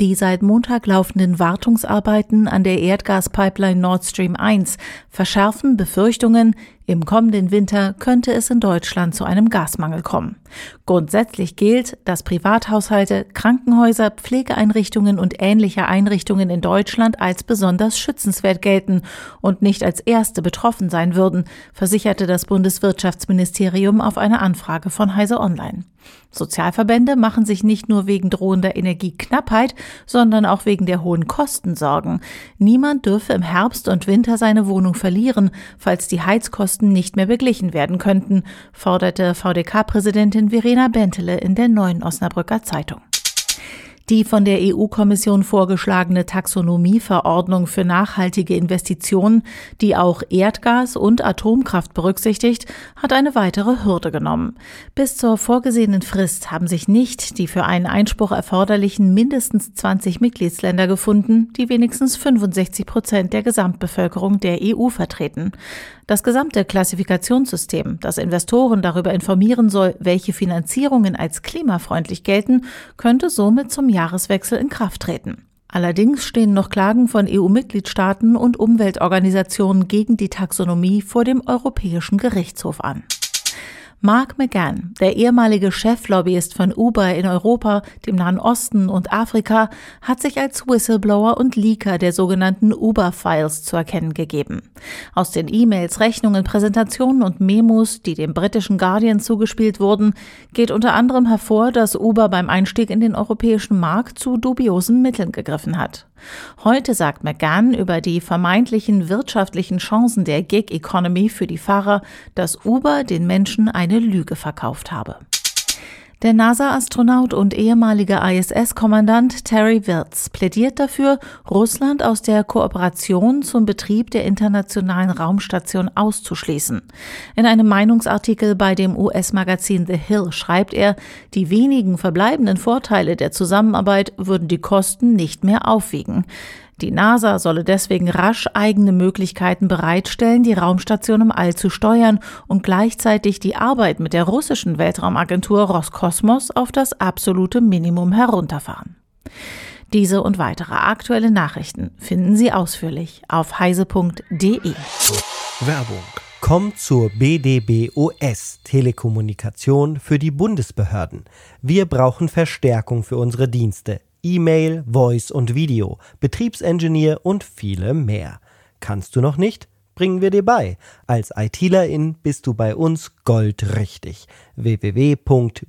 Die seit Montag laufenden Wartungsarbeiten an der Erdgaspipeline Nord Stream 1 verschärfen Befürchtungen, im kommenden Winter könnte es in Deutschland zu einem Gasmangel kommen. Grundsätzlich gilt, dass Privathaushalte, Krankenhäuser, Pflegeeinrichtungen und ähnliche Einrichtungen in Deutschland als besonders schützenswert gelten und nicht als erste betroffen sein würden, versicherte das Bundeswirtschaftsministerium auf eine Anfrage von Heise Online. Sozialverbände machen sich nicht nur wegen drohender Energieknappheit, sondern auch wegen der hohen Kosten Sorgen. Niemand dürfe im Herbst und Winter seine Wohnung verlieren, falls die Heizkosten Kosten nicht mehr beglichen werden könnten, forderte VDK-Präsidentin Verena Bentele in der Neuen Osnabrücker Zeitung. Die von der EU-Kommission vorgeschlagene Taxonomieverordnung für nachhaltige Investitionen, die auch Erdgas und Atomkraft berücksichtigt, hat eine weitere Hürde genommen. Bis zur vorgesehenen Frist haben sich nicht die für einen Einspruch erforderlichen mindestens 20 Mitgliedsländer gefunden, die wenigstens 65 Prozent der Gesamtbevölkerung der EU vertreten. Das gesamte Klassifikationssystem, das Investoren darüber informieren soll, welche Finanzierungen als klimafreundlich gelten, könnte somit zum Jahreswechsel in Kraft treten. Allerdings stehen noch Klagen von EU-Mitgliedstaaten und Umweltorganisationen gegen die Taxonomie vor dem Europäischen Gerichtshof an. Mark McGann, der ehemalige Cheflobbyist von Uber in Europa, dem Nahen Osten und Afrika, hat sich als Whistleblower und Leaker der sogenannten Uber-Files zu erkennen gegeben. Aus den E-Mails, Rechnungen, Präsentationen und Memos, die dem britischen Guardian zugespielt wurden, geht unter anderem hervor, dass Uber beim Einstieg in den europäischen Markt zu dubiosen Mitteln gegriffen hat. Heute sagt McGann über die vermeintlichen wirtschaftlichen Chancen der Gig Economy für die Fahrer, dass Uber den Menschen eine Lüge verkauft habe. Der NASA-Astronaut und ehemalige ISS-Kommandant Terry Wirtz plädiert dafür, Russland aus der Kooperation zum Betrieb der internationalen Raumstation auszuschließen. In einem Meinungsartikel bei dem US-Magazin The Hill schreibt er, die wenigen verbleibenden Vorteile der Zusammenarbeit würden die Kosten nicht mehr aufwiegen. Die NASA solle deswegen rasch eigene Möglichkeiten bereitstellen, die Raumstation im All zu steuern und gleichzeitig die Arbeit mit der russischen Weltraumagentur Roskosmos auf das absolute Minimum herunterfahren. Diese und weitere aktuelle Nachrichten finden Sie ausführlich auf heise.de. Werbung. Kommt zur BDBOS Telekommunikation für die Bundesbehörden. Wir brauchen Verstärkung für unsere Dienste. E-Mail, Voice und Video, Betriebsengineer und viele mehr. Kannst du noch nicht? Bringen wir dir bei. Als ITlerin bist du bei uns goldrichtig. www.bdbos.de